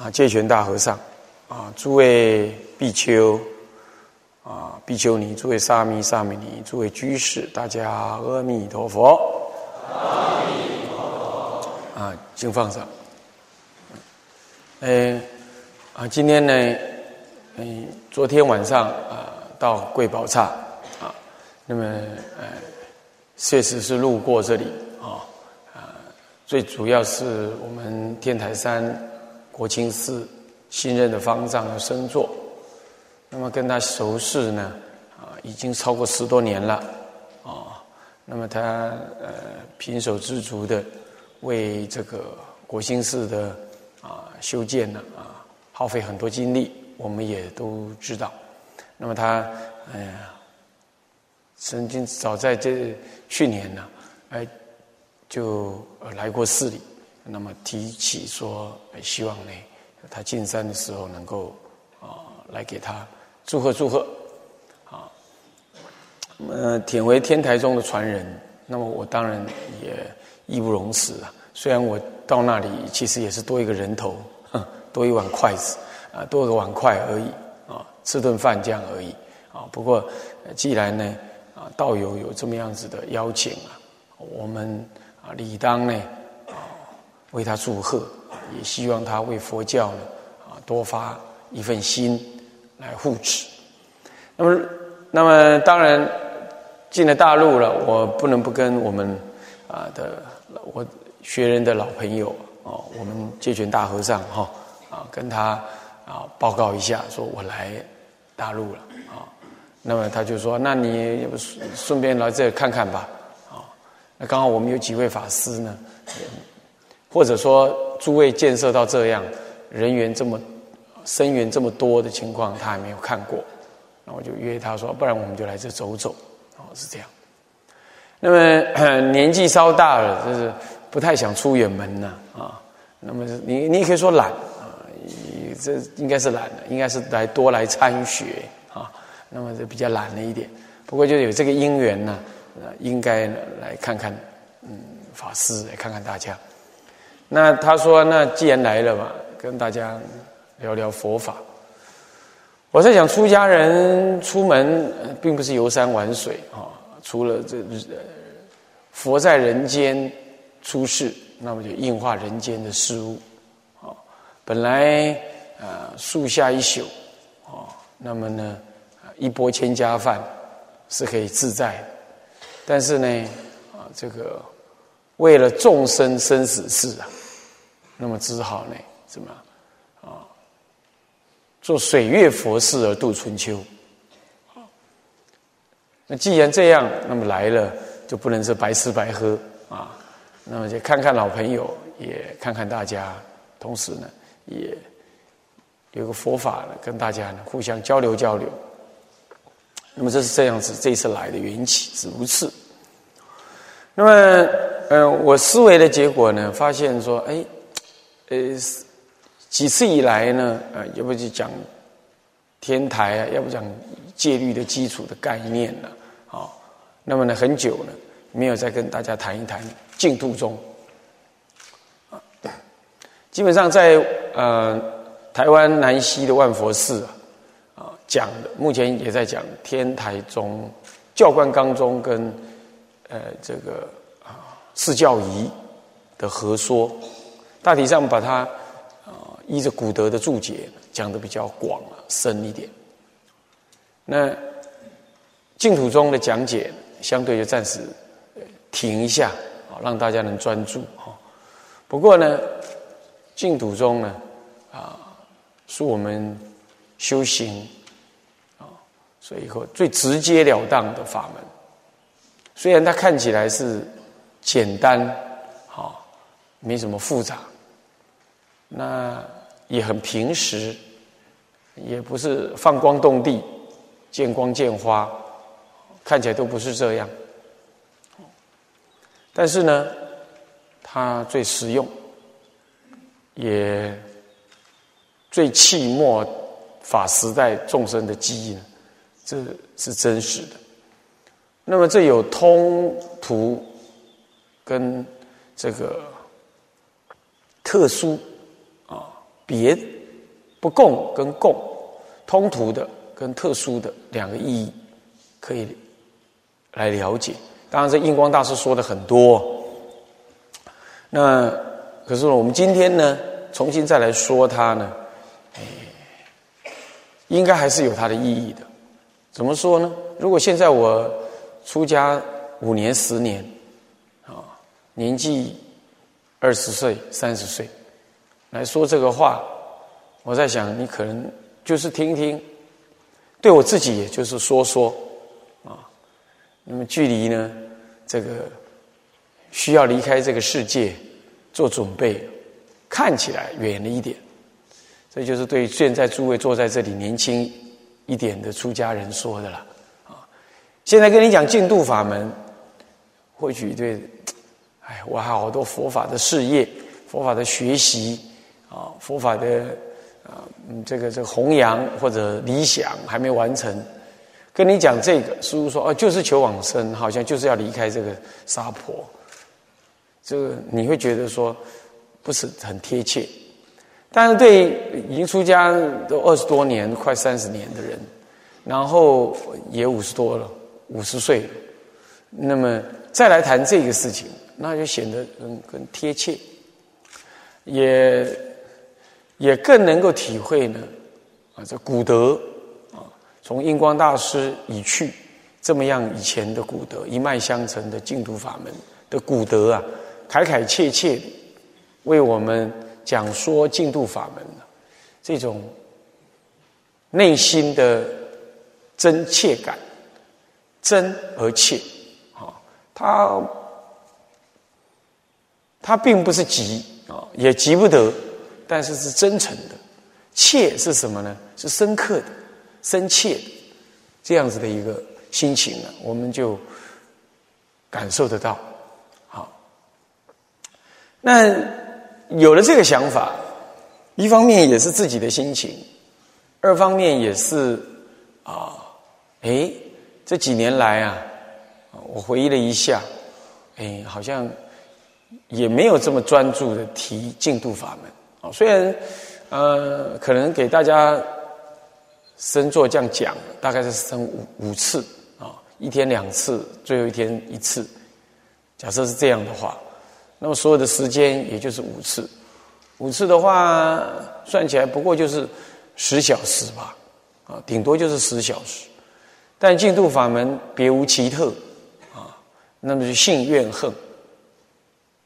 啊，戒权大和尚，啊，诸位比丘，啊，比丘尼，诸位沙弥、沙弥尼，诸位居士，大家阿弥陀佛。阿弥陀佛。啊，请放上。嗯，啊，今天呢，嗯，昨天晚上啊，到贵宝刹，啊，那么呃，确实是路过这里啊，啊，最主要是我们天台山。国清寺新任的方丈的生座，那么跟他熟识呢，啊，已经超过十多年了，啊，那么他呃平手知足的为这个国清寺的啊修建呢啊耗费很多精力，我们也都知道。那么他哎呀，曾经早在这去年呢，哎就来过寺里。那么提起说，希望呢，他进山的时候能够啊来给他祝贺祝贺，啊，呃，舔为天台中的传人，那么我当然也义不容辞啊。虽然我到那里其实也是多一个人头，多一碗筷子啊，多个碗筷而已啊，吃顿饭这样而已啊。不过既然呢啊道友有这么样子的邀请啊，我们啊理当呢。为他祝贺，也希望他为佛教呢啊多发一份心来护持。那么，那么当然进了大陆了，我不能不跟我们啊的我学人的老朋友哦，我们戒权大和尚哈啊跟他啊报告一下，说我来大陆了啊。那么他就说，那你不顺便来这看看吧啊。那刚好我们有几位法师呢。或者说，诸位建设到这样人员这么生源这么多的情况，他还没有看过，那我就约他说，不然我们就来这走走，哦，是这样。那么年纪稍大了，就是不太想出远门了，啊，那么你你也可以说懒啊，这应该是懒的，应该是来多来参学啊，那么就比较懒了一点。不过就有这个因缘呢，应该来看看，嗯，法师来看看大家。那他说：“那既然来了嘛，跟大家聊聊佛法。我在想，出家人出门并不是游山玩水啊，除了这佛在人间出世，那么就应化人间的事物啊。本来啊，树下一宿啊，那么呢，一钵千家饭是可以自在的。但是呢，啊，这个为了众生生死事啊。”那么只好呢，怎么啊？做水月佛事而度春秋。那既然这样，那么来了就不能是白吃白喝啊。那么就看看老朋友，也看看大家，同时呢，也有个佛法呢，跟大家呢互相交流交流。那么这是这样子，这次来的缘起是如此。那么，嗯，我思维的结果呢，发现说，哎。呃，几次以来呢，呃，要不就讲天台啊，要不讲戒律的基础的概念了，啊，那么呢，很久了，没有再跟大家谈一谈净土宗，啊，基本上在呃台湾南溪的万佛寺啊，啊讲的，目前也在讲天台宗教官纲中跟呃这个啊释教仪的合说。大体上把它啊依着古德的注解讲的比较广啊深一点。那净土中的讲解相对就暂时停一下啊，让大家能专注啊。不过呢，净土中呢啊是我们修行啊，所以说最直截了当的法门。虽然它看起来是简单啊，没什么复杂。那也很平实，也不是放光动地、见光见花，看起来都不是这样。但是呢，它最实用，也最契末法时代众生的记忆呢，这是真实的。那么这有通途跟这个特殊。别不共跟共，通途的跟特殊的两个意义，可以来了解。当然，这印光大师说的很多。那可是我们今天呢，重新再来说它呢，哎，应该还是有它的意义的。怎么说呢？如果现在我出家五年、十年，啊，年纪二十岁、三十岁，来说这个话，我在想，你可能就是听听，对我自己也就是说说，啊，那么距离呢，这个。需要离开这个世界做准备，看起来远了一点。这就是对现在诸位坐在这里年轻一点的出家人说的了。啊，现在跟你讲净土法门，或许对，哎，我还好多佛法的事业、佛法的学习啊，佛法的啊，这个这个弘扬或者理想还没完成。跟你讲这个，师傅说哦，就是求往生，好像就是要离开这个沙婆。这个你会觉得说不是很贴切，但是对已经出家都二十多年、快三十年的人，然后也五十多了，五十岁，那么再来谈这个事情，那就显得更更贴切，也也更能够体会呢啊，这古德啊，从印光大师已去这么样以前的古德一脉相承的净土法门的古德啊。慨慨切切为我们讲说净土法门这种内心的真切感，真而切啊，他他并不是急啊，也急不得，但是是真诚的，切是什么呢？是深刻的、深切的这样子的一个心情呢，我们就感受得到。好那有了这个想法，一方面也是自己的心情，二方面也是啊，哎，这几年来啊，我回忆了一下，哎，好像也没有这么专注的提净度法门啊。虽然呃，可能给大家生做这样讲，大概是生五五次啊，一天两次，最后一天一次。假设是这样的话。那么所有的时间也就是五次，五次的话算起来不过就是十小时吧，啊，顶多就是十小时。但净土法门别无奇特，啊，那么就信愿恨，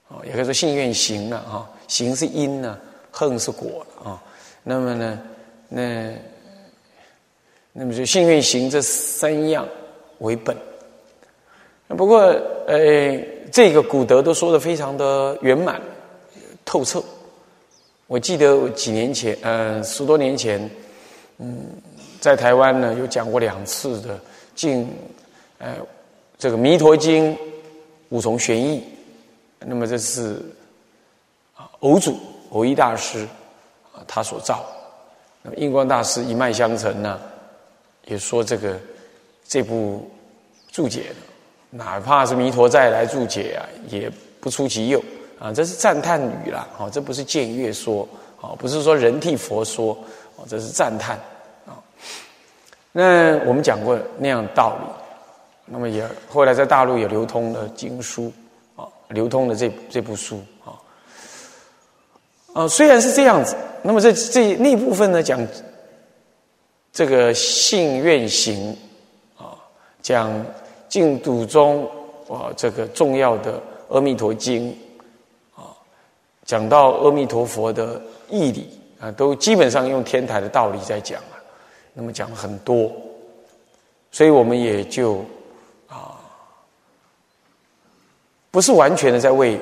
啊，也可以说信愿行了啊，行是因呢，恨是果啊。那么呢，那那么就信愿行这三样为本。不过，呃。这个古德都说的非常的圆满透彻。我记得几年前，呃，十多年前，嗯，在台湾呢有讲过两次的《净》，呃，这个《弥陀经》五重玄义。那么这是啊，偶主偶一大师啊，他所造。那么印光大师一脉相承呢，也说这个这部注解。哪怕是弥陀再来注解啊，也不出其右啊！这是赞叹语啦，哦，这不是僭越说，哦，不是说人替佛说，哦，这是赞叹啊。那我们讲过那样道理，那么也后来在大陆也流通了经书啊，流通了这这部书啊。虽然是这样子，那么这这那部分呢，讲这个信愿行啊，讲。净土中啊，这个重要的《阿弥陀经》啊，讲到阿弥陀佛的义理啊，都基本上用天台的道理在讲啊。那么讲了很多，所以我们也就啊，不是完全的在为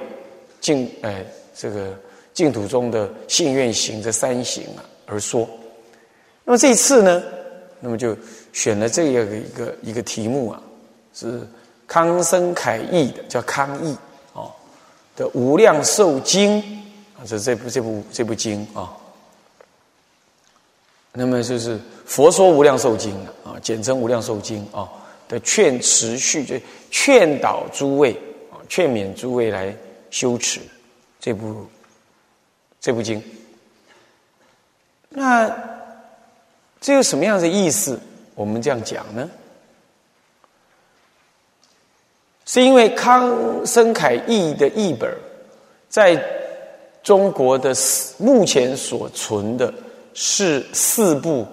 净哎这个净土中的信愿行这三行啊而说。那么这一次呢，那么就选了这样的一个一个题目啊。是康生凯译的，叫康译哦的《无量寿经》啊，这这部这部这部经啊。那么就是《佛说无量寿经》啊，简称《无量寿经》啊的劝持续，就劝导诸位啊，劝勉诸位来修持这部这部经。那这有什么样的意思？我们这样讲呢？是因为康生凯译的译本，在中国的目前所存的是四部，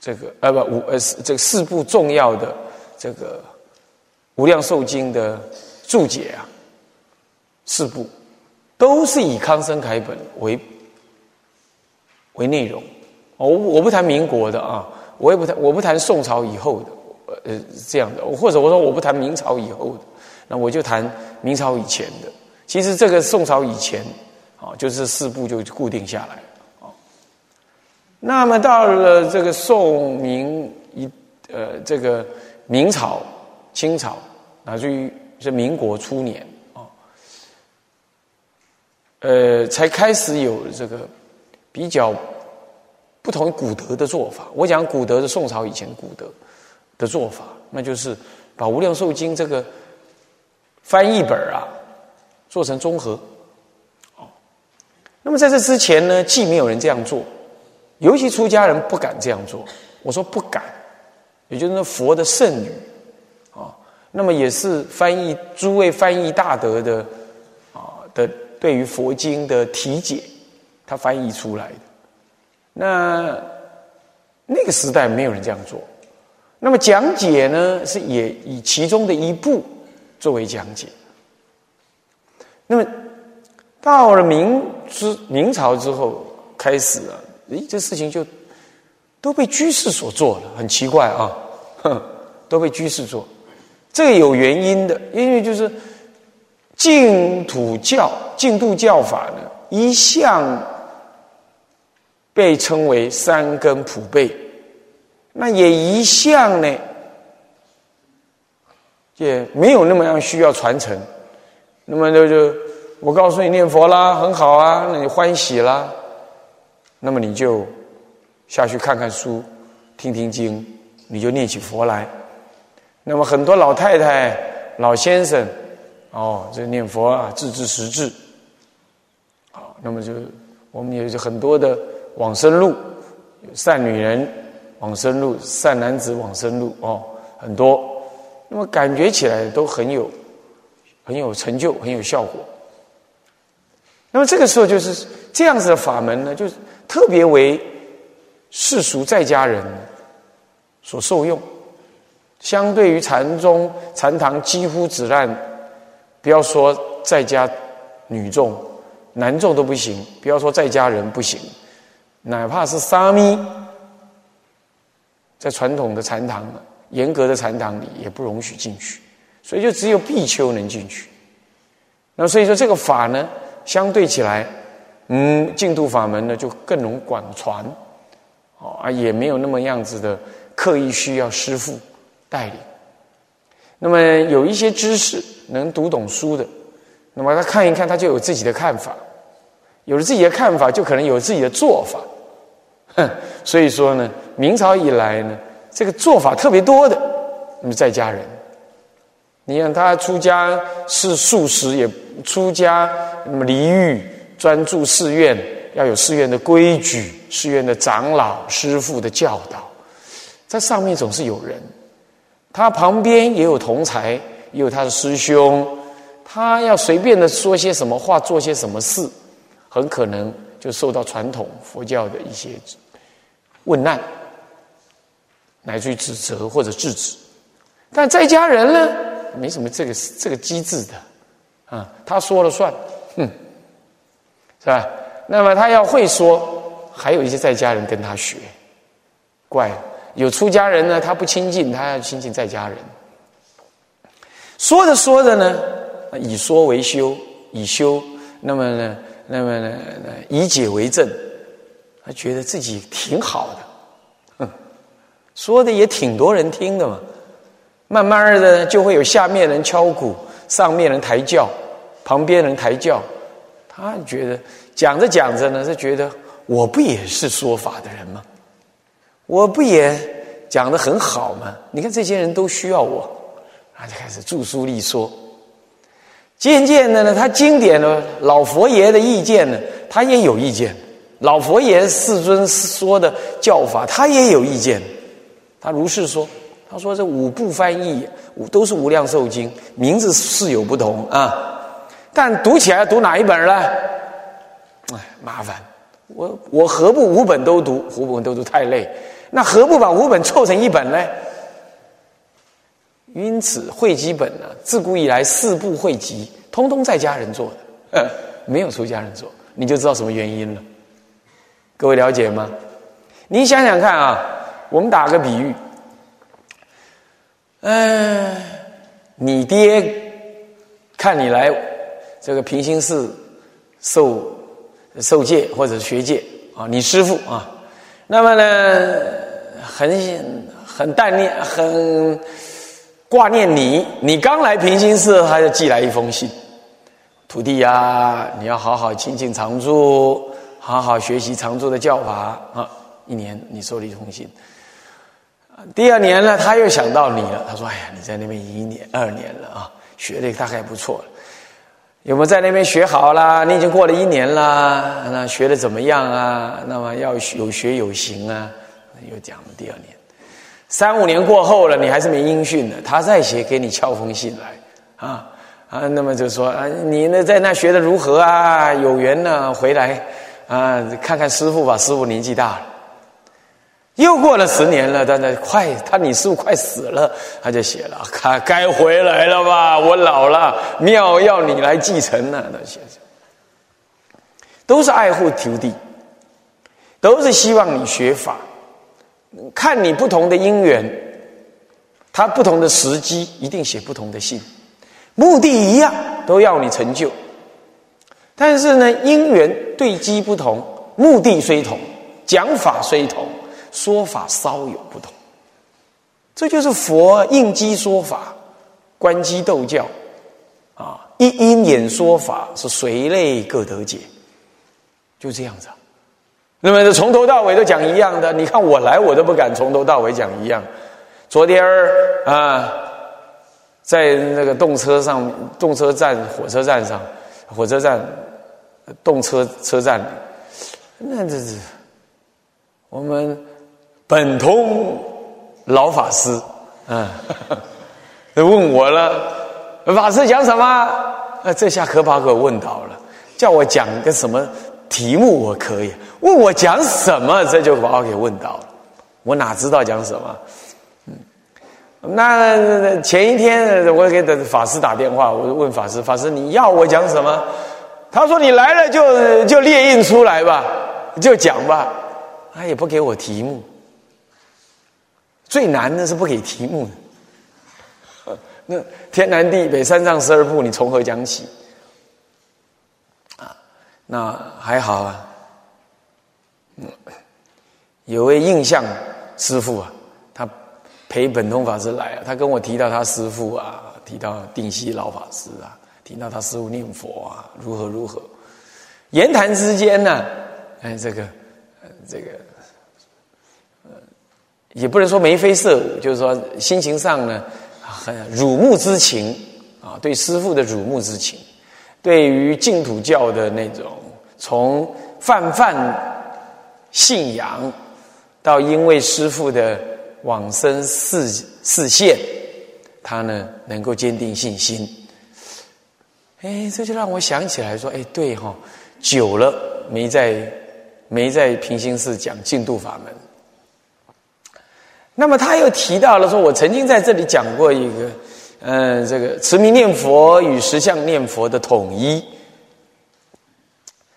这个呃不五呃这四部重要的这个《无量寿经》的注解啊，四部都是以康生凯本为为内容。我我不谈民国的啊，我也不谈我不谈宋朝以后的。呃，这样的，或者我说我不谈明朝以后的，那我就谈明朝以前的。其实这个宋朝以前，啊，就是四部就固定下来啊。那么到了这个宋明一呃这个明朝、清朝，乃至于是民国初年，呃，才开始有这个比较不同古德的做法。我讲古德是宋朝以前古德。的做法，那就是把《无量寿经》这个翻译本啊，做成综合。哦，那么在这之前呢，既没有人这样做，尤其出家人不敢这样做。我说不敢，也就是那佛的圣语啊，那么也是翻译诸位翻译大德的啊的对于佛经的题解，他翻译出来的。那那个时代没有人这样做。那么讲解呢，是也以其中的一部作为讲解。那么到了明之明朝之后，开始啊，诶，这事情就都被居士所做了，很奇怪啊，哼，都被居士做，这有原因的，因为就是净土教、净土教法呢，一向被称为三根普被。那也一向呢，也没有那么样需要传承。那么就就我告诉你念佛啦，很好啊，那你欢喜啦。那么你就下去看看书，听听经，你就念起佛来。那么很多老太太、老先生，哦，这念佛啊，自知实质。好，那么就我们有很多的往生路，善女人。往生路，善男子往生路哦，很多，那么感觉起来都很有，很有成就，很有效果。那么这个时候就是这样子的法门呢，就是特别为世俗在家人所受用。相对于禅宗禅堂几乎只让，不要说在家女众、男众都不行，不要说在家人不行，哪怕是沙弥。在传统的禅堂、严格的禅堂里，也不容许进去，所以就只有比丘能进去。那所以说，这个法呢，相对起来，嗯，净土法门呢，就更容广传，哦啊，也没有那么样子的刻意需要师父带领。那么有一些知识能读懂书的，那么他看一看，他就有自己的看法，有了自己的看法，就可能有自己的做法。哼，所以说呢。明朝以来呢，这个做法特别多的，那么在家人，你看他出家是素食，也出家那么离欲，专注寺院，要有寺院的规矩，寺院的长老师傅的教导，在上面总是有人，他旁边也有同才，也有他的师兄，他要随便的说些什么话，做些什么事，很可能就受到传统佛教的一些问难。乃至于指责或者制止，但在家人呢，没什么这个这个机制的，啊，他说了算，哼，是吧？那么他要会说，还有一些在家人跟他学，怪了有出家人呢，他不亲近，他要亲近在家人。说着说着呢，以说为修，以修，那么呢，那么呢，以解为证，他觉得自己挺好的。说的也挺多人听的嘛，慢慢的就会有下面人敲鼓，上面人抬轿，旁边人抬轿，他觉得讲着讲着呢，他觉得我不也是说法的人吗？我不也讲的很好吗？你看这些人都需要我，他就开始著书立说。渐渐的呢，他经典的老佛爷的意见呢，他也有意见，老佛爷世尊说的教法，他也有意见。他如是说，他说这五部翻译五都是无量寿经，名字是有不同啊，但读起来读哪一本呢？哎，麻烦，我我何不五本都读？五本都读太累，那何不把五本凑成一本呢？因此汇集本呢，自古以来四部汇集，通通在家人做的，没有出家人做，你就知道什么原因了。各位了解吗？你想想看啊，我们打个比喻，嗯，你爹看你来这个平行寺受受戒或者学戒啊，你师傅啊，那么呢，很很淡念，很挂念你。你刚来平行寺，他就寄来一封信，徒弟呀，你要好好亲近常住。好好学习常住的教法啊！一年你收了一封信，第二年呢，他又想到你了。他说：“哎呀，你在那边一年、二年了啊，学的大概不错了。有没有在那边学好啦？你已经过了一年啦，那学的怎么样啊？那么要有学有行啊。”又讲了第二年，三五年过后了，你还是没音讯的。他再写给你敲封信来啊啊！那么就说啊，你呢在那学的如何啊？有缘呢回来。啊，看看师傅吧，师傅年纪大了，又过了十年了，但那快，他你师傅快死了，他就写了，他该回来了吧，我老了，庙要你来继承了，那写着，都是爱护徒弟，都是希望你学法，看你不同的因缘，他不同的时机，一定写不同的信，目的一样，都要你成就。但是呢，因缘对机不同，目的虽同，讲法虽同，说法稍有不同。这就是佛应机说法，观机斗教，啊，一因演说法是随类各得解，就这样子。那么从头到尾都讲一样的，你看我来我都不敢从头到尾讲一样。昨天儿啊，在那个动车上，动车站、火车站上，火车站。动车车站，那这是我们本通老法师，嗯，问我了，法师讲什么？啊，这下可把我问倒了，叫我讲个什么题目我可以，问我讲什么，这就把我给问倒了，我哪知道讲什么？嗯，那前一天我给法师打电话，我问法师，法师你要我讲什么？他说：“你来了就就列印出来吧，就讲吧。”他也不给我题目。最难的是不给题目。那天南地北三藏十二部，你从何讲起？啊，那还好啊。有位印象师傅啊，他陪本通法师来啊，他跟我提到他师傅啊，提到定西老法师啊。听到他师傅念佛啊，如何如何？言谈之间呢，哎，这个，这个，呃，也不能说眉飞色舞，就是说心情上呢，很辱慕之情啊，对师父的辱慕之情，对于净土教的那种从泛泛信仰到因为师父的往生示示现，他呢能够坚定信心。哎，这就让我想起来说，哎，对哈，久了没在没在平行寺讲净度法门。那么他又提到了说，我曾经在这里讲过一个，嗯，这个持名念佛与实相念佛的统一。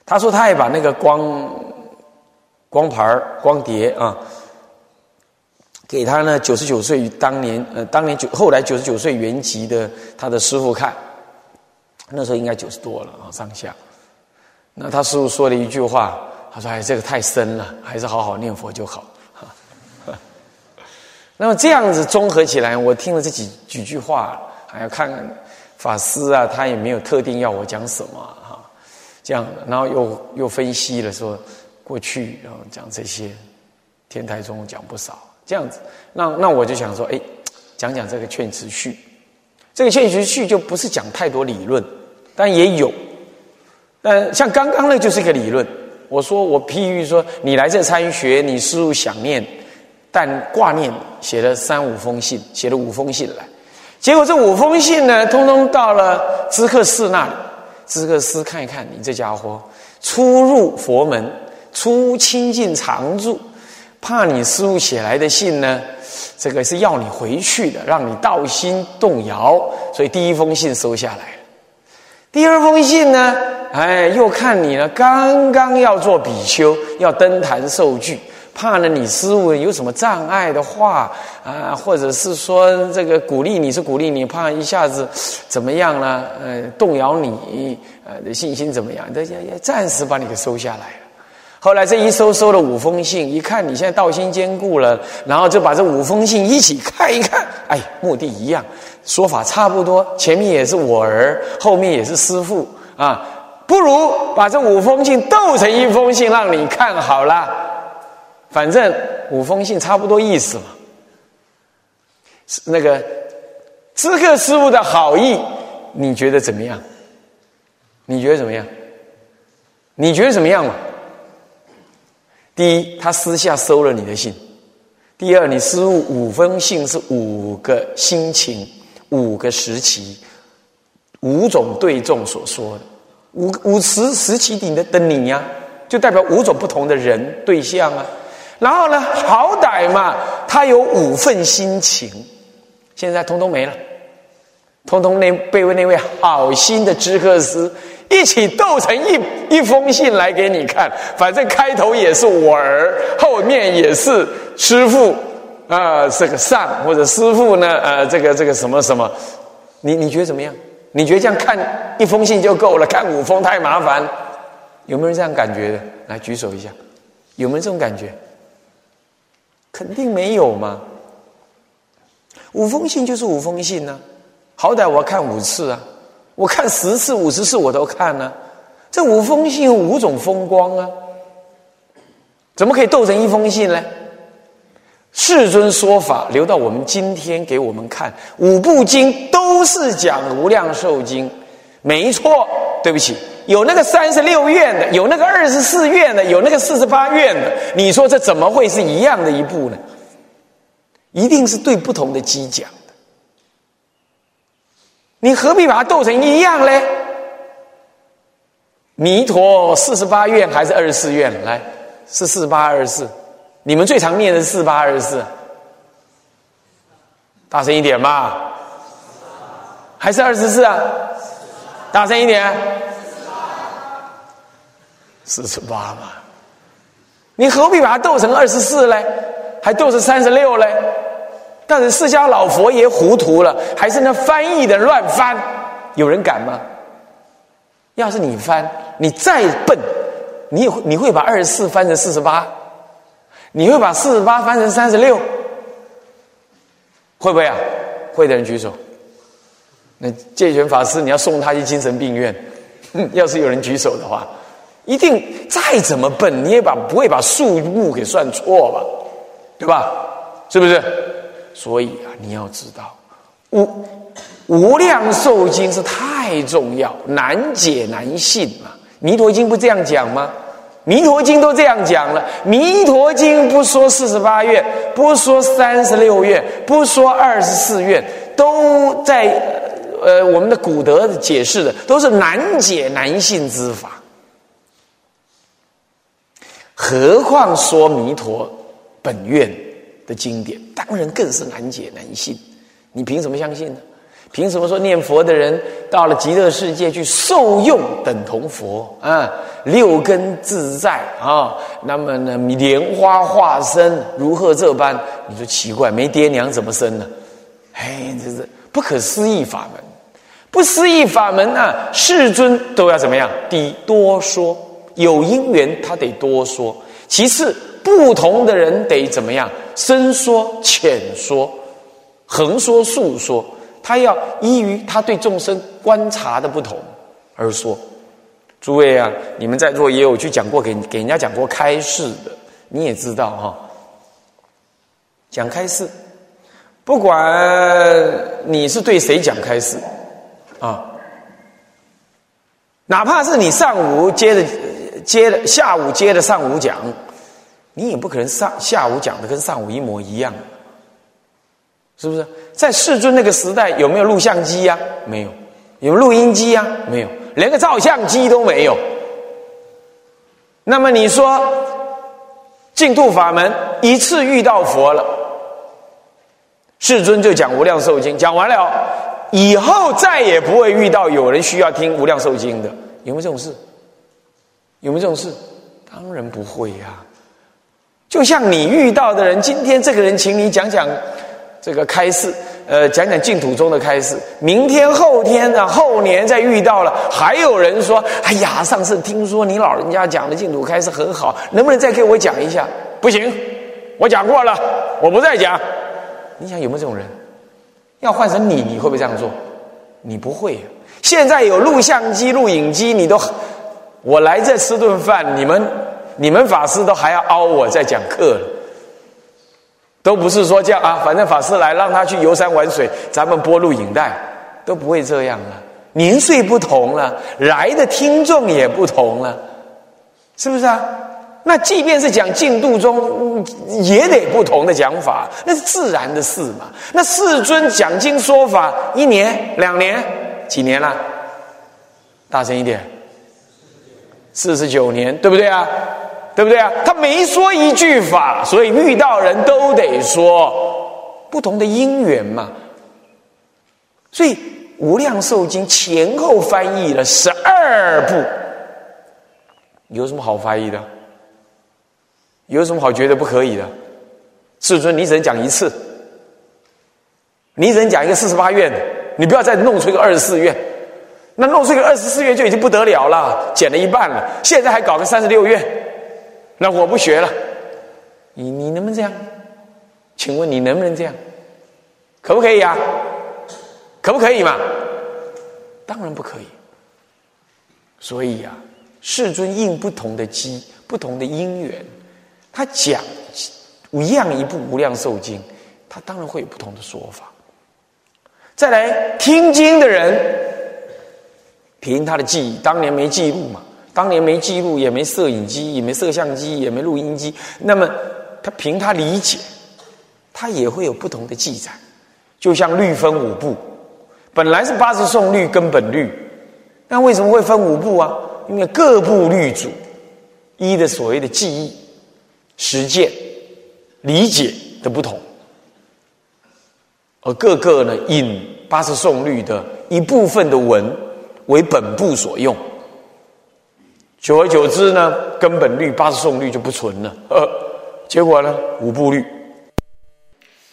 他说他也把那个光光盘光碟啊，给他呢九十九岁当年呃当年九后来九十九岁圆寂的他的师傅看。那时候应该九十多了啊，上下。那他师傅说了一句话，他说：“哎，这个太深了，还是好好念佛就好。”那么这样子综合起来，我听了这几几句话，还要看看法师啊，他也没有特定要我讲什么哈，这样，然后又又分析了说过去，然后讲这些天台中讲不少这样子。那那我就想说，哎，讲讲这个劝词序，这个劝词序就不是讲太多理论。但也有，但像刚刚那就是一个理论，我说我譬喻说，你来这参学，你师父想念，但挂念，写了三五封信，写了五封信来。结果这五封信呢，通通到了知客寺那里。知客寺看一看，你这家伙初入佛门，初亲近常住，怕你师父写来的信呢，这个是要你回去的，让你道心动摇，所以第一封信收下来。第二封信呢，哎，又看你呢，刚刚要做比丘，要登坛受具。怕呢，你师傅有什么障碍的话啊，或者是说这个鼓励你是鼓励你，怕一下子怎么样呢？呃，动摇你呃的信心怎么样？大家也暂时把你给收下来。后来这一收收了五封信，一看你现在道心坚固了，然后就把这五封信一起看一看，哎，目的一样，说法差不多，前面也是我儿，后面也是师父啊，不如把这五封信斗成一封信让你看好了。反正五封信差不多意思嘛，那个知客师傅的好意，你觉得怎么样？你觉得怎么样？你觉得怎么样嘛？第一，他私下收了你的信；第二，你师傅五封信是五个心情、五个时期、五种对众所说的五五时时期顶的的你呀，就代表五种不同的人对象啊。然后呢？好歹嘛，他有五份心情，现在通通没了，通通那被那位好心的知客师一起斗成一一封信来给你看。反正开头也是我儿，后面也是师傅啊，这个上或者师傅呢，呃，这个这个什么什么，你你觉得怎么样？你觉得这样看一封信就够了？看五封太麻烦？有没有这样感觉的？来举手一下，有没有这种感觉？肯定没有嘛！五封信就是五封信呢，好歹我看五次啊，我看十次、五十次我都看呢。这五封信有五种风光啊，怎么可以斗成一封信呢？世尊说法留到我们今天给我们看，五部经都是讲无量寿经，没错。对不起。有那个三十六愿的，有那个二十四愿的，有那个四十八愿的。你说这怎么会是一样的一部呢？一定是对不同的机讲。你何必把它斗成一样嘞？弥陀四十八愿还是二十四愿？来，是四十八二十四。你们最常念的是四八二十四。大声一点嘛！还是二十四啊？大声一点。四十八嘛，你何必把它斗成二十四嘞？还斗成三十六嘞？但是释迦老佛爷糊涂了，还是那翻译的乱翻？有人敢吗？要是你翻，你再笨，你也会你会把二十四翻成四十八？你会把四十八翻成三十六？会不会啊？会的人举手。那戒权法师，你要送他去精神病院。要是有人举手的话。一定再怎么笨，你也把不会把数目给算错吧？对吧？是不是？所以啊，你要知道，无无量寿经是太重要，难解难信嘛。弥陀经不这样讲吗？弥陀经都这样讲了，弥陀经不说四十八愿，不说三十六愿，不说二十四愿，都在呃我们的古德解释的都是难解难信之法。何况说弥陀本愿的经典，当然更是难解难信。你凭什么相信呢？凭什么说念佛的人到了极乐世界去受用等同佛啊？六根自在啊？那么呢？莲花化身如何这般？你说奇怪，没爹娘怎么生呢？哎，这是不可思议法门，不思议法门啊！世尊都要怎么样？第一，多说。有因缘，他得多说；其次，不同的人得怎么样？深说、浅说、横说、竖说，他要依于他对众生观察的不同而说。诸位啊，你们在座也有去讲过给给人家讲过开示的，你也知道哈。讲开示，不管你是对谁讲开示啊，哪怕是你上午接着。接着下午接着上午讲，你也不可能上下午讲的跟上午一模一样，是不是？在世尊那个时代，有没有录像机呀？没有，有录音机呀？没有，连个照相机都没有。那么你说净土法门一次遇到佛了，世尊就讲无量寿经，讲完了以后再也不会遇到有人需要听无量寿经的，有没有这种事？有没有这种事？当然不会呀。就像你遇到的人，今天这个人请你讲讲这个开示，呃，讲讲净土中的开示。明天、后天啊，后年再遇到了，还有人说：“哎呀，上次听说你老人家讲的净土开示很好，能不能再给我讲一下？”不行，我讲过了，我不再讲。你想有没有这种人？要换成你，你会不会这样做？你不会。现在有录像机、录影机，你都。我来这吃顿饭，你们你们法师都还要凹我在讲课都不是说这样啊，反正法师来让他去游山玩水，咱们播录影带都不会这样了。年岁不同了，来的听众也不同了，是不是啊？那即便是讲进度中，也得不同的讲法，那是自然的事嘛。那世尊讲经说法，一年、两年、几年了？大声一点。四十九年，对不对啊？对不对啊？他没说一句法，所以遇到人都得说不同的因缘嘛。所以《无量寿经》前后翻译了十二部，有什么好翻译的？有什么好觉得不可以的？世尊，你只能讲一次，你只能讲一个四十八愿，你不要再弄出一个二十四愿。那弄出一个二十四愿就已经不得了了，减了一半了。现在还搞个三十六愿，那我不学了。你你能不能这样？请问你能不能这样？可不可以啊？可不可以嘛？当然不可以。所以呀，世尊应不同的机、不同的因缘，他讲一样一部《无量寿经》，他当然会有不同的说法。再来听经的人。凭他的记忆，当年没记录嘛，当年没记录，也没摄影机，也没摄像机，也没录音机。那么他凭他理解，他也会有不同的记载。就像律分五部，本来是八十颂律根本律，那为什么会分五部啊？因为各部律主一的所谓的记忆、实践、理解的不同，而各个呢引八十颂律的一部分的文。为本部所用，久而久之呢，根本律八十颂律就不存了。呃，结果呢，五部律。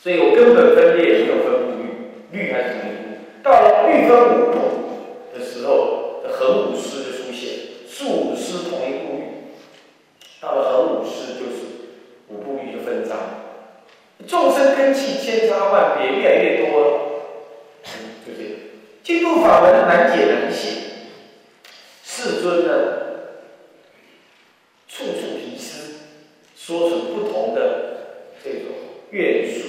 所以我根本分裂没有分部律，律还是同一部。到了律分五部的时候，横五师就出现，竖五师同一部律。到了横五师，就是五部律就分章。众生根器千差万别，越来越多了。就这样。净土法门难解难解，世尊呢，处处提示，说出不同的这种愿述，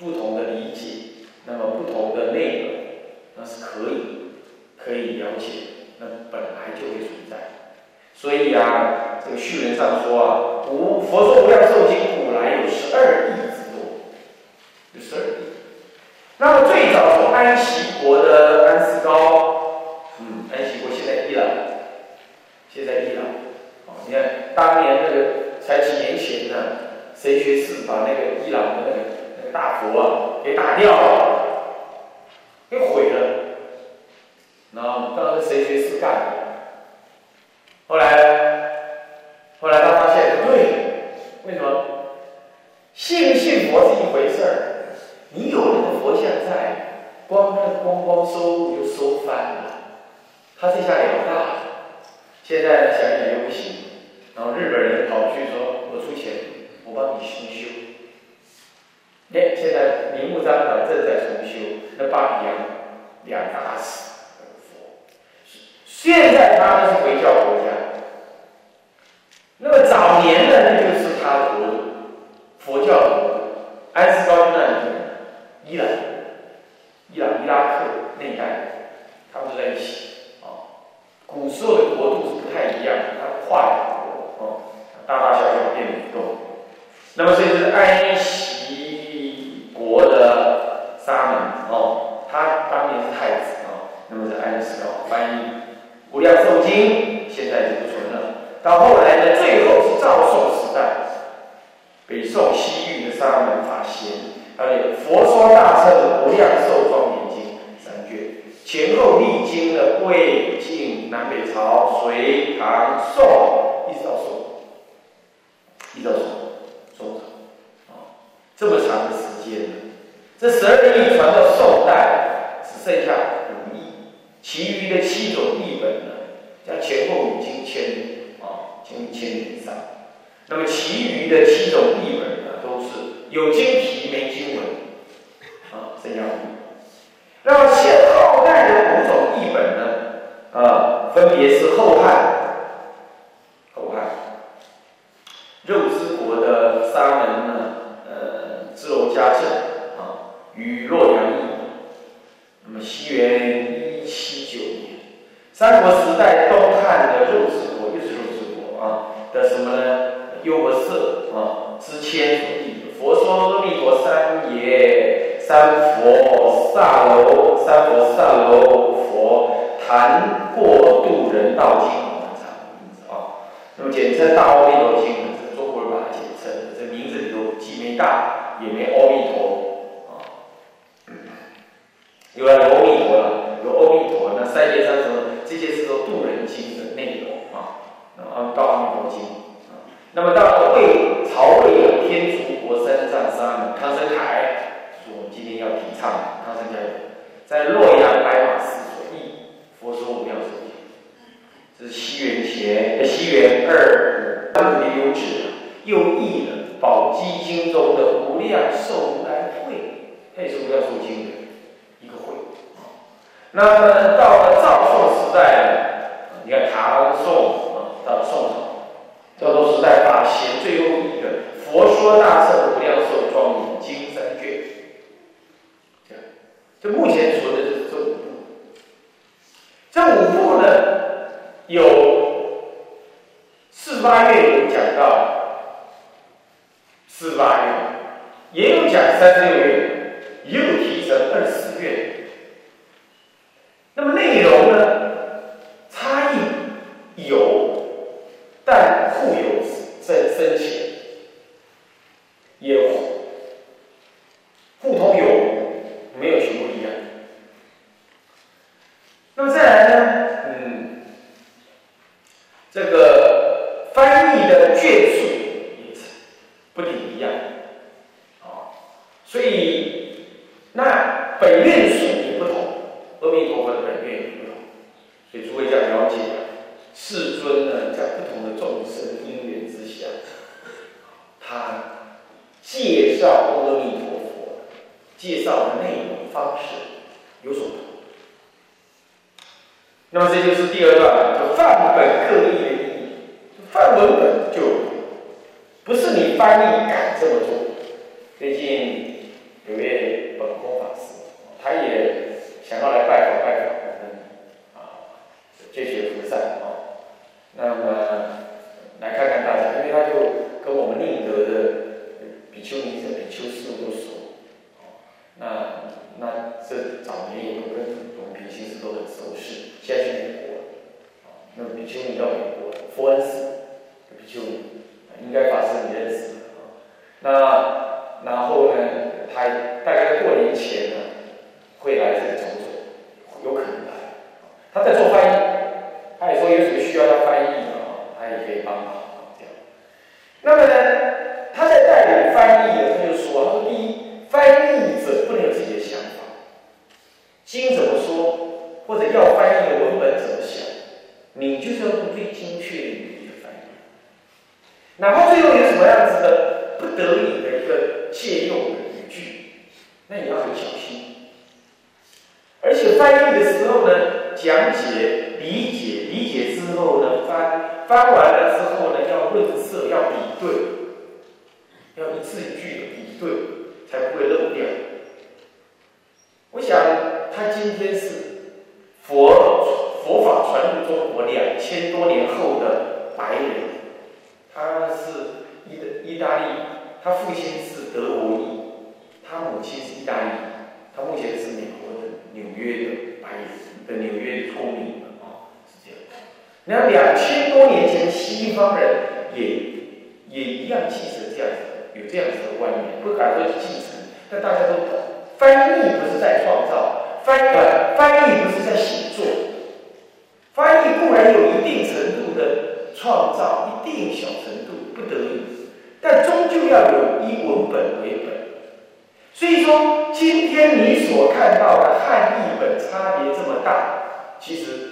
不同的理解，那么不同的内容，那是可以可以了解，那本来就会存在。所以啊，这个序文上说啊，无佛说无量寿经，古来有十二亿之多，有十二亿。那么最早从安息国的安世高，嗯，安息国现在伊朗，现在伊朗，你看当年那个才几年前呢，谁学士把那个伊朗的那个那个大佛啊给打掉了，给毁了，然后当时谁学士干的？后来，后来他发现不对，为什么？信不信佛是一回事儿。你有那个佛像在，光那光光收你就收翻了，他这下了大了。现在想想又不行，然后日本人跑去说：“我出钱，我帮你重修。”哎，现在明目张胆正在重修，那巴比扬两大寺佛，现在他们是回教国家，那么早年的那就是他的国土，佛教国，安斯高那里。伊朗、伊朗、伊拉克那一带，他们都在一起啊。古时候的国度是不太一样的，它跨哦，大大小小变动。那么这是埃及国的沙门哦，他当年是太子哦。那么在埃及哦翻译《无量寿经》，现在已经不存了。到后来呢最后是赵宋时代，北宋西域的沙门法贤，他的《佛说大乘无量寿庄严经》三卷，前后历经了魏晋南北朝、隋唐宋，一直到宋。一都做做不到啊、这么长的时间呢，这十二亿传到宋代只剩下五亿，其余的七种译本呢，在前后已经千啊、哦，千千以上。那么其余的七种译本呢，都是有经题没经文啊、哦，剩下五。那么现后代的五种译本呢，啊、分别是后汉。沙人呢呃智勇家政啊与洛阳邑那么西元一七九年三国时代东汉的肉食国又是肉食国啊的什么呢优和色啊之谦兄弟佛说立国三爷三佛萨楼三佛萨楼佛谈过渡人道经啊那么简称大阿弥陀经 sta viene 有位本科法师他也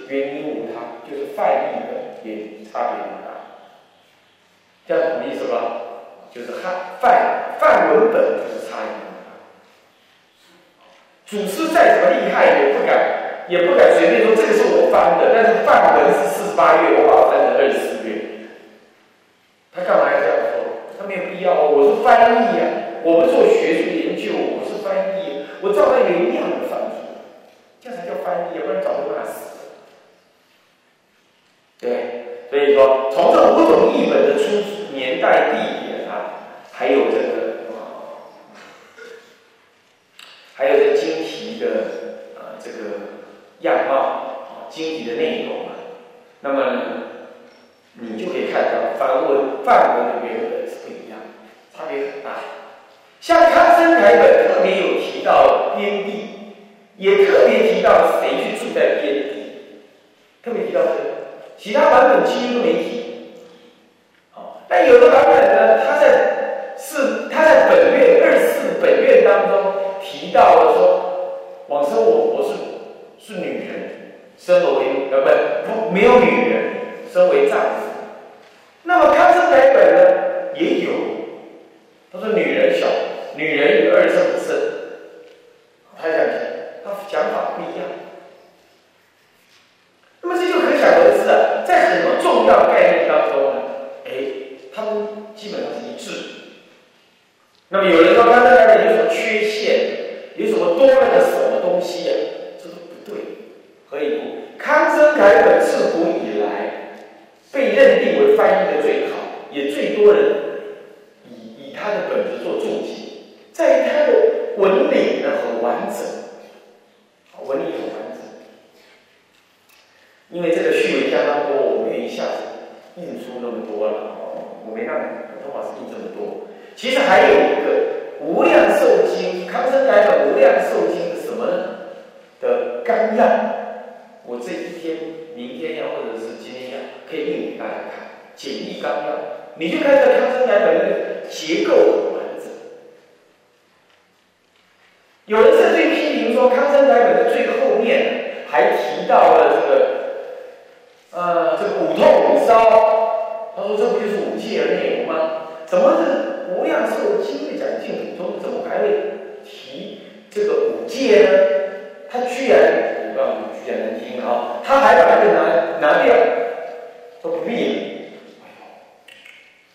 原因无他，就是翻译本也差别很大。这样懂意思吧？就是汉范范文本就是差异。祖师再怎么厉害，也不敢，也不敢随便说这个是我翻的。但是范文是四十八页，我把它翻成二十四页。他干嘛要这样说？他没有必要。我是翻译呀，我不做学术研究，我是翻译，我照他原样的翻译，这才叫翻译，要不然早就骂死了。对，所以说从这五种译本的出年代、地点啊，还有这个。还有这经题的呃这个样貌啊，经题的内容啊，那么你就可以看到梵文梵文的原本是不一样，差别很大。像康生台本特别有提到边地，也特别提到谁去住在边地，特别提到这个，其他版本几乎都没提。好，但有的版本呢，它在是它在本月二四本月当中。提到了说，往生我佛是是女人，生而为呃不不没有女人，生为丈夫。那么康生台本呢也有，他说女人小，女人与二生生，他讲，他讲法不一样。那么这就可想而知啊，在很多重要概念当中呢，哎，他们基本上是一致。那么有人说康生台本有什么缺陷？有什么多了个什么东西呀？这都不对。何以故？康生凯本自古以来被认定为翻译的最好，也最多人以以他的本子做注记，在于他的文理呢很完整，文理很完整。因为这个序文相当多，我没一下子印出那么多了，我没让普通法师印这么多。其实还有一个。无量寿经，康生来本无量寿经是什么呢？的纲要，我这一天、明天呀，或者是今天呀，可以印给大家看。简易纲要，你就看这康生来本那个结构很完整。有人甚至批评说，康生来本的最后面还提到了这个，呃，这个五痛五烧，他说这不就是五戒。的内容吗？怎么是无量寿经的讲净土中，怎么还会提这个五戒。呢？他居然，我告诉你，居然能听啊！他还把这个拿拿掉，说不必了。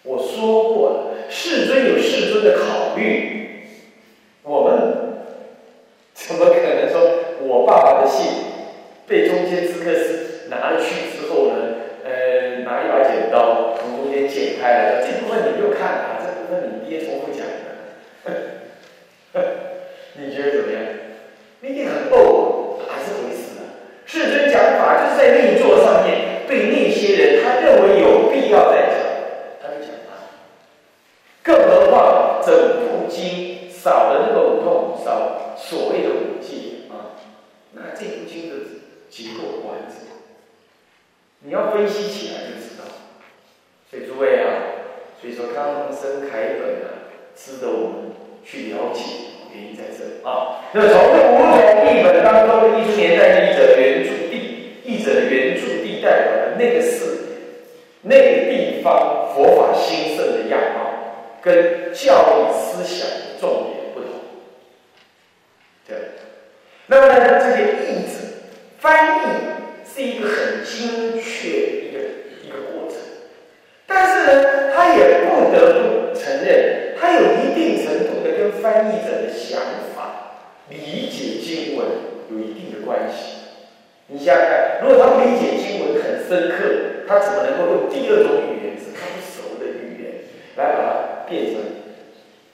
我说过了，世尊有世尊的考虑，我们怎么可能说我爸爸的信被中间资克斯拿了去之后呢？呃，拿一把剪刀。从中间剪开了，这部分你不用看啊，这部分你爹重复讲的，你觉得怎么样？一定很逗，哪是回事啊？世尊讲法就是在那一座上面，对那些人他认为有必要再讲，他就讲他。更何况整部经少了那个五痛五烧，所谓的五戒啊，那这部经的结构完整，你要分析起来就知道。所以诸位啊，所以说康生楷本啊，值得我们去了解，原因在这里啊。那从这五种译本当中的译出年代译者原著地，译者的原著地代表的那个是那个地方佛法兴盛的样貌，跟教育思想的重点不同。对。那么呢，这些译者翻译是一个很精确一个一个过程。但是呢，他也不得不承认，他有一定程度的跟翻译者的想法、理解经文有一定的关系。你想想看，如果他理解经文很深刻，他怎么能够用第二种语言是他不熟的语言来把它变成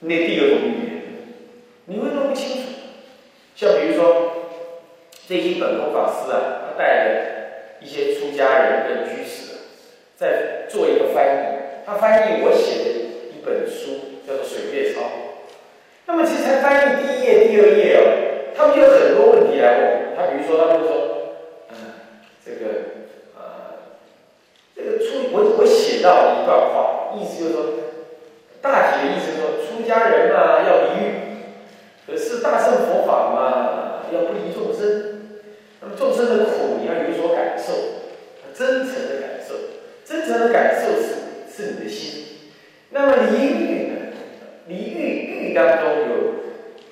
那第二种语言，你会弄不清楚。像比如说，最近本空法师啊，带了一些出家人跟居士，在做一个翻译。他翻译我写的一本书，叫做《水月抄》。那么其实才翻译第一页、第二页哦，他们就有很多问题来问。他比如说，他就说，嗯，这个，呃，这个出我我写到一段话，意思就是说，大体的意思说，出家人嘛要离欲，可是大乘佛法嘛要不离众生，那么众生的苦你要有所感受，真诚的感受，真诚的感受是是你的心。那么离欲呢？离欲欲当中有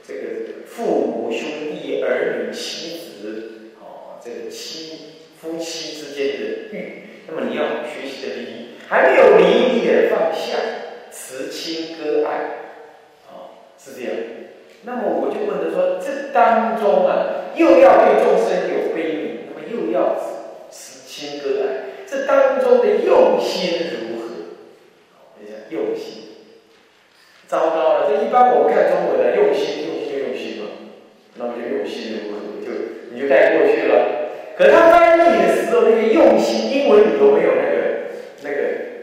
这个父母兄弟儿女妻子哦，这个妻夫妻之间的欲，那么你要学习的离，还没有离也放下，慈亲割爱，啊，是这样。那么我就问他说，这当中啊，又要对众生有悲悯，那么又要慈亲割爱，这当中的用心如何？你想用心。糟糕了！这一般我们看中文的用心，用心就用心嘛，那么就用心如何？就你就带过去了。可他翻译的时候，那个用心，英文里头没有那个、那个、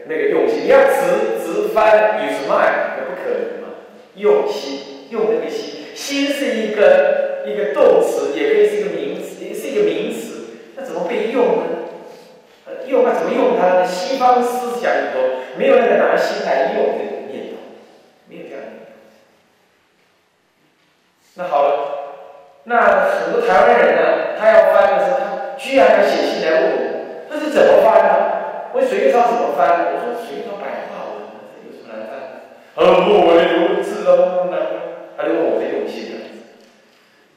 那个用心。你要直直翻，use mind，那不可能嘛。用心，用那个心，心是一个一个动词，也可以是一个名词，也是一个名词。那怎么被用呢？用它怎么用它呢？西方思想里头没有那个拿心来用的。没有这样的。那好了，那很多台湾人呢，他要翻的时候，他居然还写信来问我，这是怎么翻呢？问水月抄怎么翻的？我说水月抄白话文，这有什么难翻？他说不，我的文字啊，难他就问我的用心了。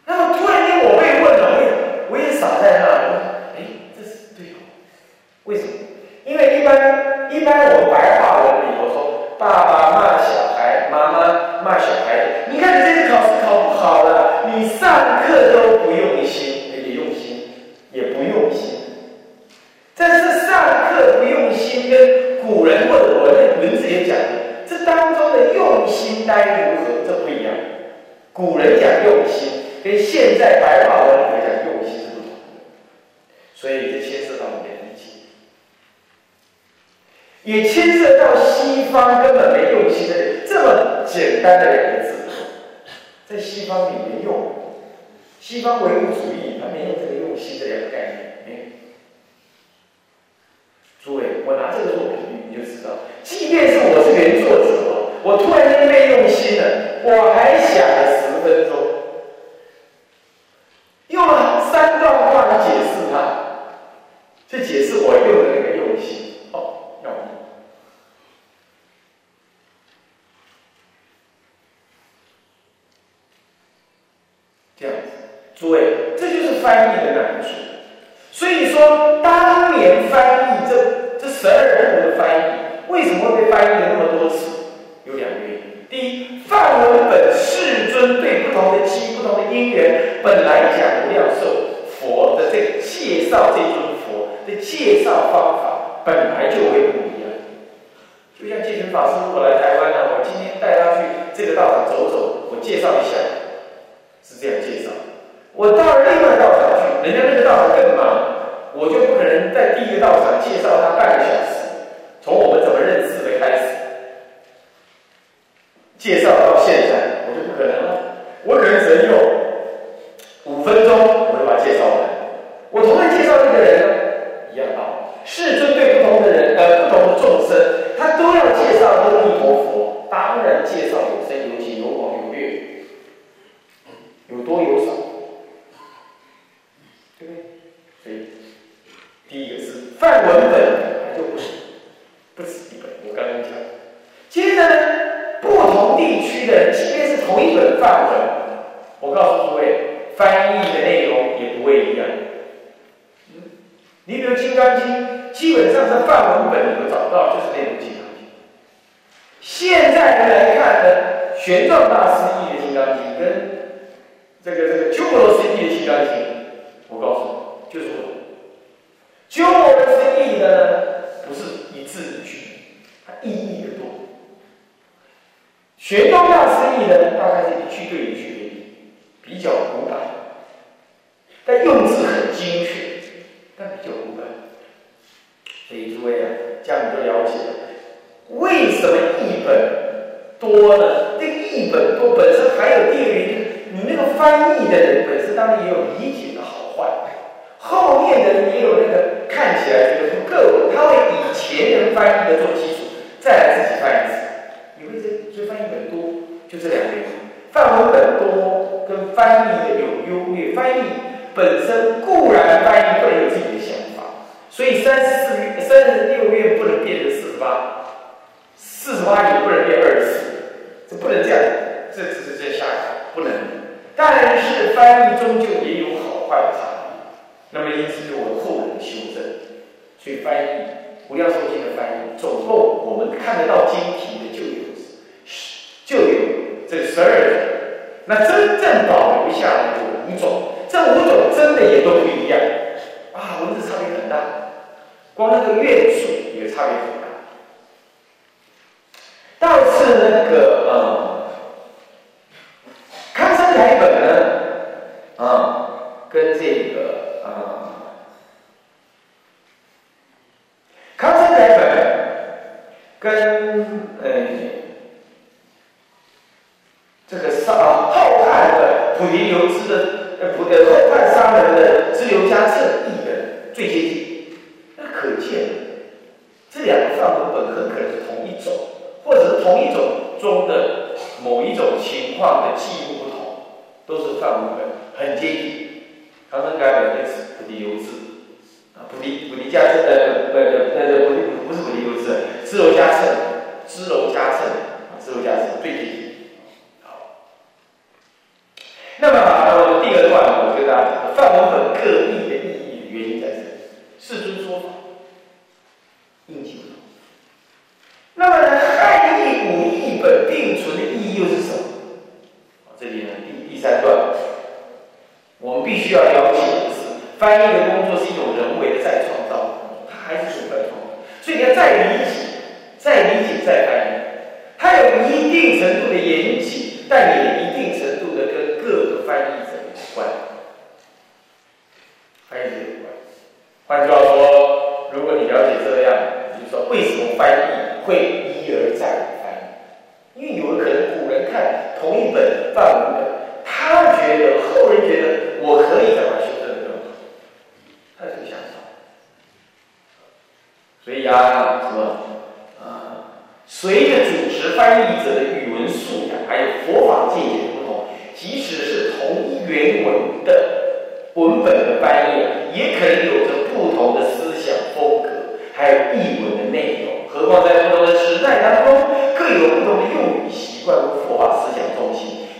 那么突然间我被问了，我也我也傻在那，我说，哎，这是对哦。为什么？因为一般一般我白五分大，光那个元素也差别很大。但是那个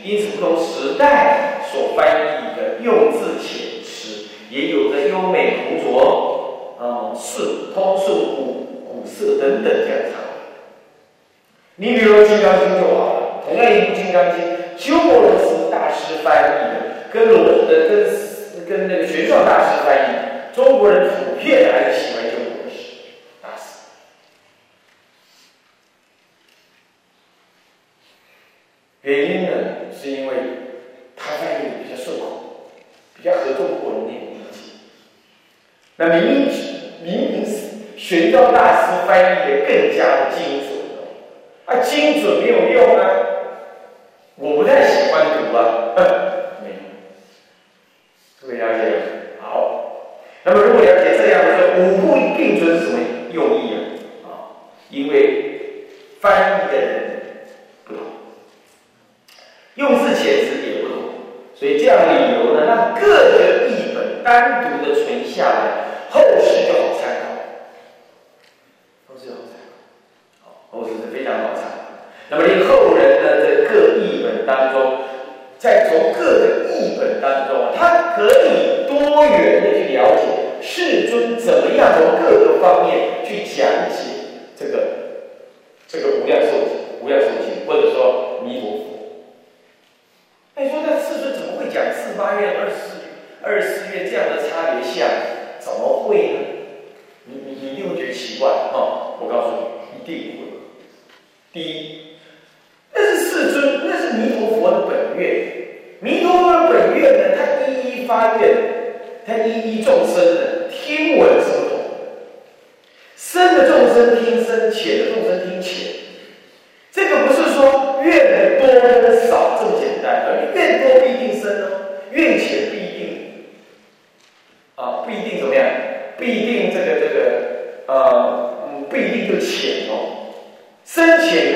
因此不同时代所翻译的用字遣词，也有着优美浑浊、啊顺通顺古古色等等这样差别。你比如《金刚经》就好了，同样一部《金刚经》。鸠摩罗什大师翻译的，跟罗呃跟跟那个玄奘大师翻译，中国人普遍还是喜欢鸠摩罗什大师。原因呢，是因为他翻译的比较顺口，比较合中国人内容理解。那明明明明是玄奘大师翻译的更加的精准啊，精准没有用啊。我不太喜欢读啊，没有，各位了解好，那么如果了解这样的五步并存是什么用意啊？啊，因为翻译的人不同，用字遣词也不同，所以这样的理由，让各个译本单独的存下来，后世就好参考，后世好参考，好，后世是非常好参考。那么令后人呢，在各译本当中，在从各个译本当中，他可以多元的去了解世尊怎么样从各个方面去讲解这个这个无量寿经、无量寿经，或者说弥陀佛。那你说那世尊怎么会讲四八愿、二四二四愿这样的差别相？怎么会呢？你你你一定会觉得奇怪啊！我告诉你，一定会。第一。那是世尊，那是弥陀佛的本愿。弥陀佛的本愿呢，他一一发愿，他一一众生的听闻是不同的。深的众生听深，浅的众生听浅。这个越能多，越能少这么简单，而越多不一定深哦，越浅不一定。啊，不一定怎么样，不一定这个这个呃，不一定就浅哦，深浅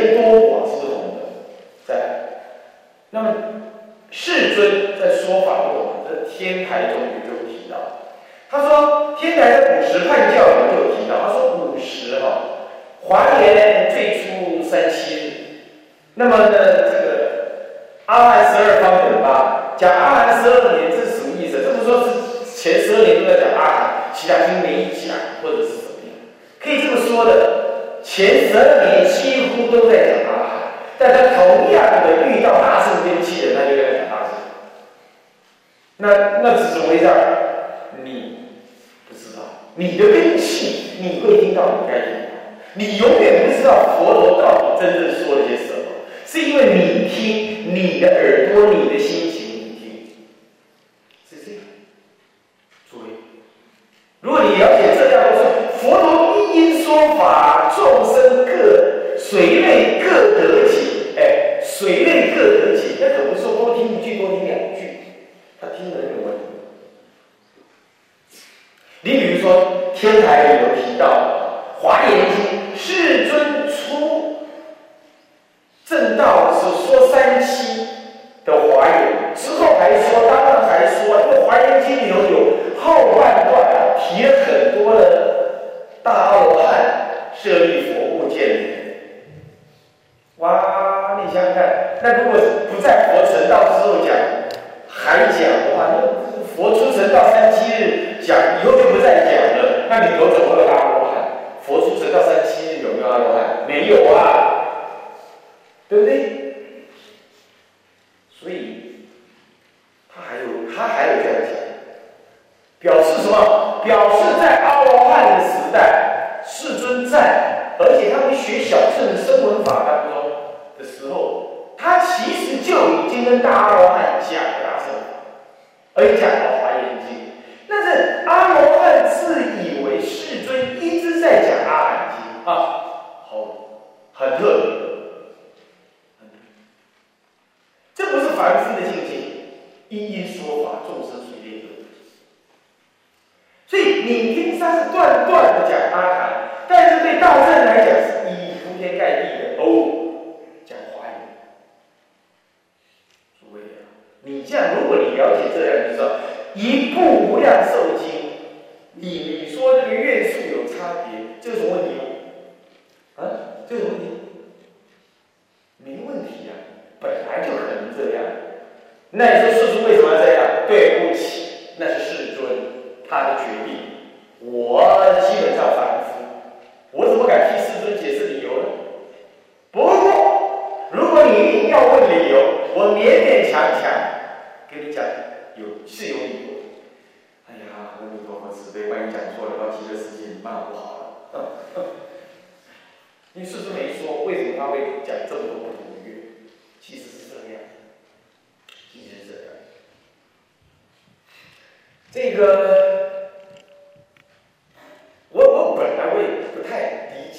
在，而且他们学小乘的声闻法当中的时候，他其实就已经跟大阿罗汉讲大乘而且讲到华严经。但是阿罗汉自以为世尊一直在讲阿含经啊，好，很特别，这不是凡夫的境界，一一说法，众生随便得。所以你听他是断断的讲阿含，但是对道圣来讲是以铺天盖地的哦讲华严。诸位啊，你这样，如果你了解这样，你知道。一部无量寿经，你你说这个愿数有差别，这有什么问题吗？啊，这有什么问题？没问题呀，本来就可能这样。那你说世尊为什么要这样？对不起，那是世尊他的决定。我基本上反夫，我怎么敢替世尊解释理由呢？不过，如果你一定要问理由，我勉勉强强跟你讲。有是有理由。哎呀，阿弥陀佛慈悲，万一讲错了，到极乐世界你骂不好了。你是不是没说为什么他会讲这么多不同的乐？其实是这样，其实是这样。这个，我我本来会不太理解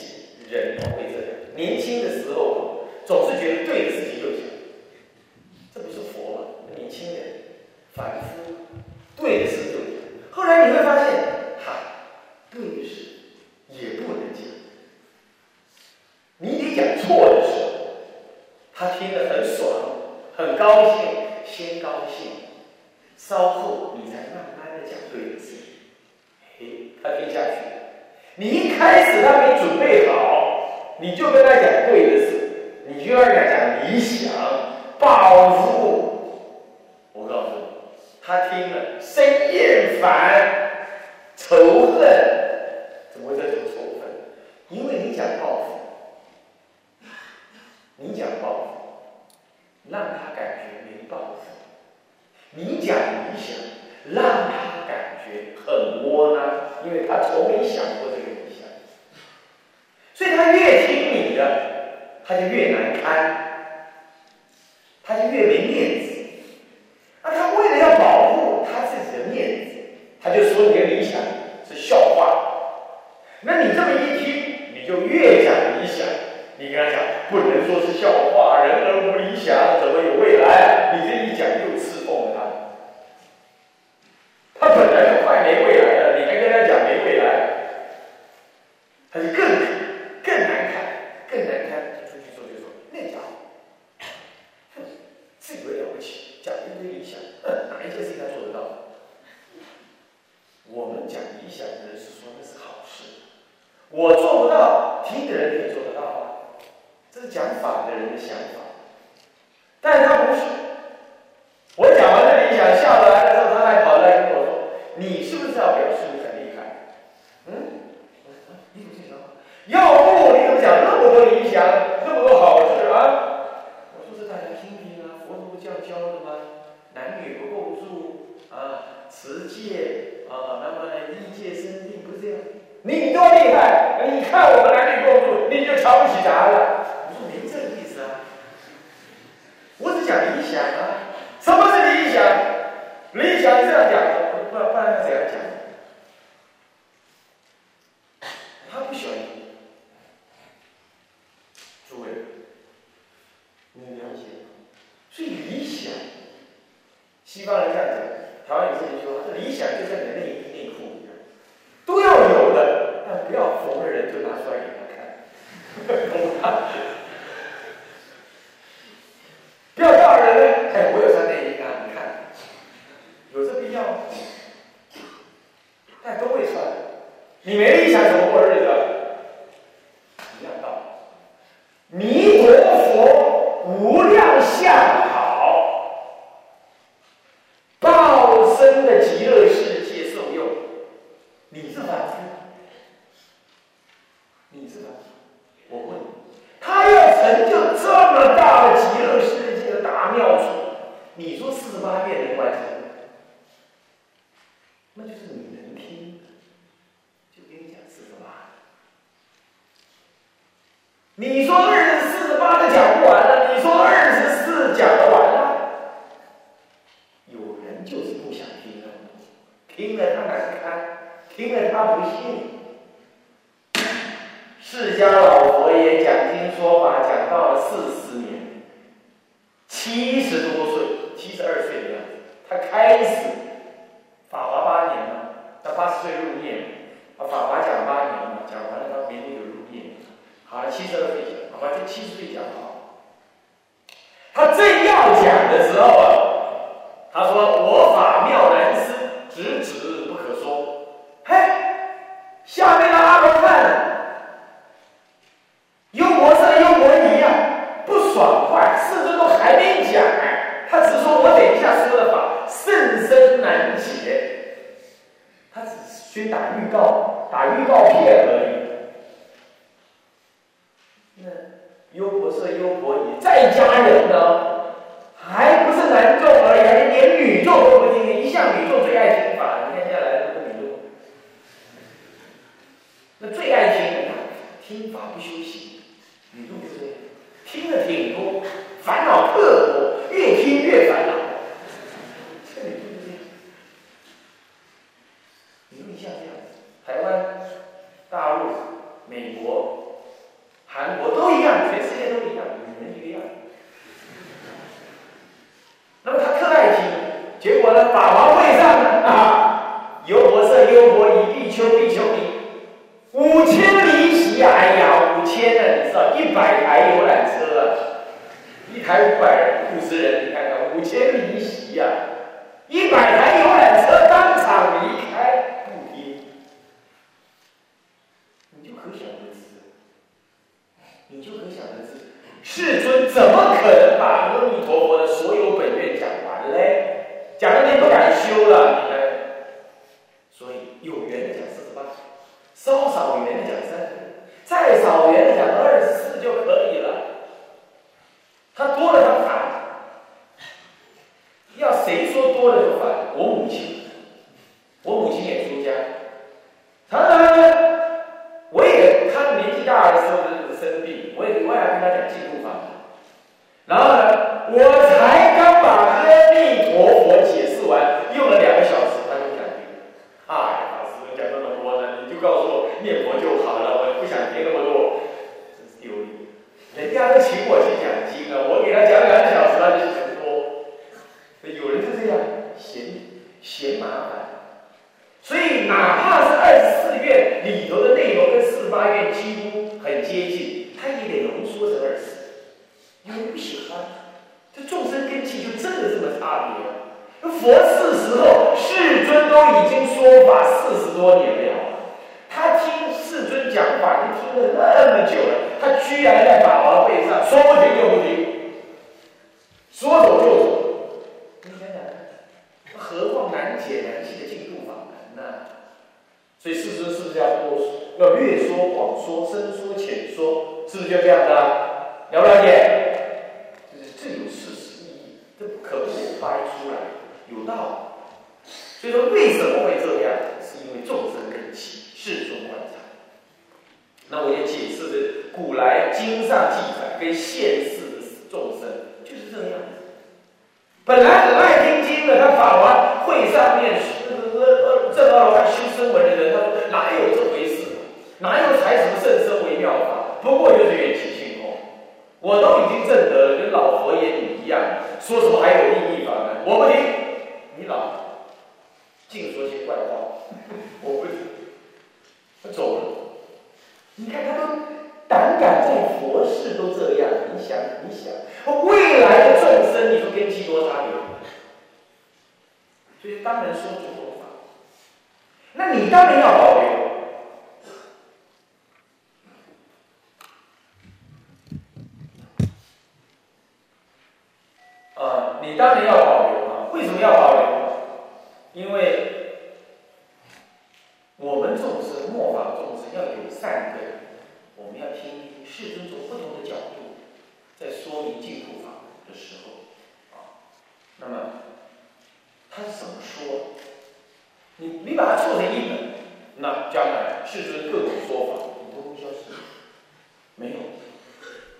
人会这样，年轻的时候总是觉得对的事情就讲，这不是佛吗？年轻人。凡夫对的是对，后来你会发现，哈，对的是也不能讲。你得讲错的时候，他听得很爽，很高兴，先高兴，稍后你才慢慢的讲对的事。嘿，他听下去。你一开始他没准备好，你就跟他讲对的事，你就要跟他讲理想、抱负。我告诉你。他听了，生厌烦、仇恨，怎么会这种仇恨？因为你讲报复，你讲报复，让他感觉没报复；你讲理想，让他感觉很窝囊，因为他从没想过这个理想。所以他越听你的，他就越难堪，他就越没面子。那他为了要保护他自己的面子他就说你的理想是笑话。那你这么一听你就越讲理想你跟他讲不能说是笑话人而无理想怎么有未来？你这一讲又刺痛他。他本来何况难解难解的净土法门呢？所以世尊是不是要多要略说广说深说浅说？是不是就这样子啊？了不了解？就是这有事实意义，这可不是掰出来，有道理。所以说为什么会这样？是因为众生根器，世尊观察。那我也解释的，古来经上记载跟现世的众生就是这样子。本来很爱听经的，他法完会上面，呃呃正二罗汉修声闻的人，他说哪有这回事？哪有采什么甚深为妙法？不过就是缘起性空。我都已经证得了，跟老佛爷你一样，说什么还有意义法门？我不听，你老净说些怪话，我不听，他走了。你看他都胆敢在佛事都这样，你想你想，未来的众生，你说跟基多差别？所以当然说诸佛法，那你当然要保留。啊，你当然要保留啊！为什么要保留？因为我们众生末法众生要有善根，我们要听世尊从不同的角度在说明净土法的时候啊，那么他是怎么说？你你把它做成一本，那将来世尊各种说法，你都会消失？没有。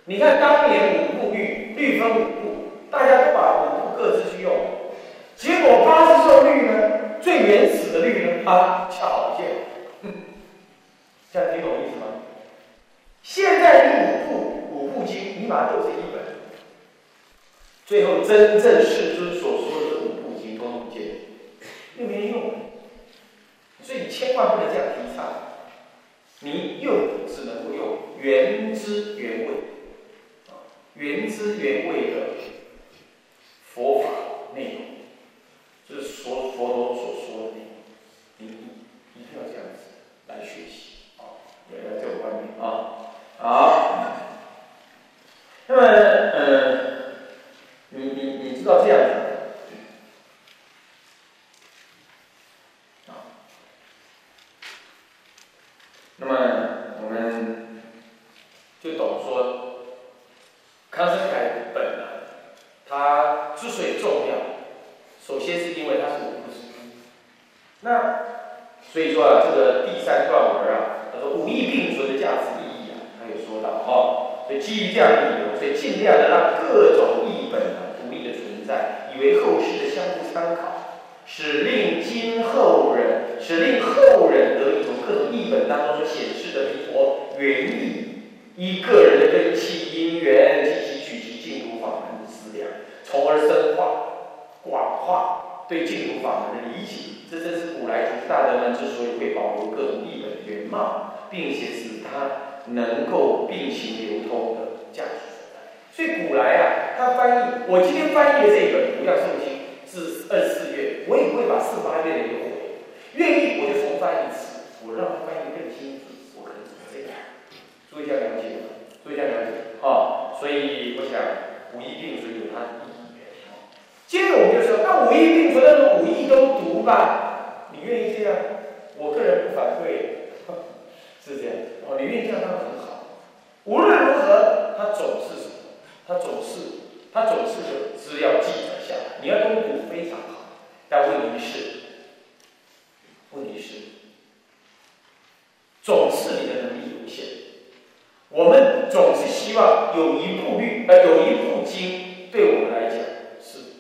你看当年五部律，律分五部。大家都把五部各自去用，结果八十受律呢，最原始的律呢，它，恰好见，这样听懂意思吗？现在你五部五部经，你把它做成一本，最后真正世尊所说的五部经都不见，又没用，所以千万不能这样提倡，你又只能够用原汁原味，原汁原味的。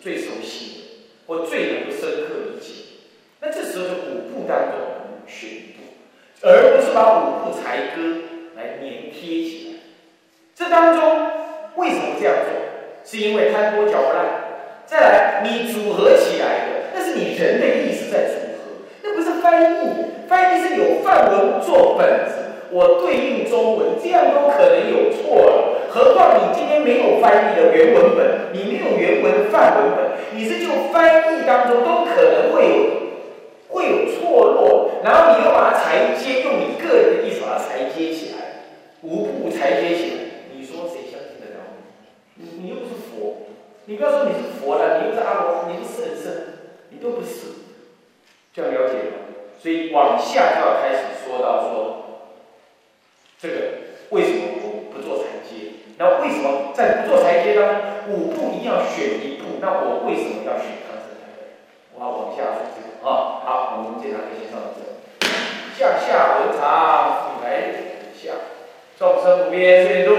最熟悉的，或最能够深刻理解。那这时候就五步当中选一部，而不是把五部裁割来粘贴起来。这当中为什么这样做？是因为贪多嚼不烂。再来，你组合起来的，那是你人的意识在组合，那不是翻译。翻译是有范文做本子。我对应中文，这样都可能有错，何况你今天没有翻译的原文本，你没有原文范文本，你是就翻译当中都可能会有会有错落，然后你又把它裁接，用你个人的意思把它裁接起来，无不裁接起来，你说谁相信得了你？你又不是佛，你不要说你是佛了，你又不是阿罗，你是圣圣，你都不是，这样了解吗？所以往下就要开始说到说，这个为什么不不做裁接？那为什么在不做裁接当中，五步一定要选一步？那我为什么要选康生台？我要往下说这个。啊。好，我们这堂课先上到这。向下文长，复来下，众生无边誓愿度，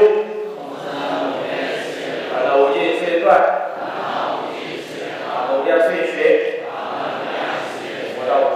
烦恼无尽誓愿断，法无量誓愿学，佛道无上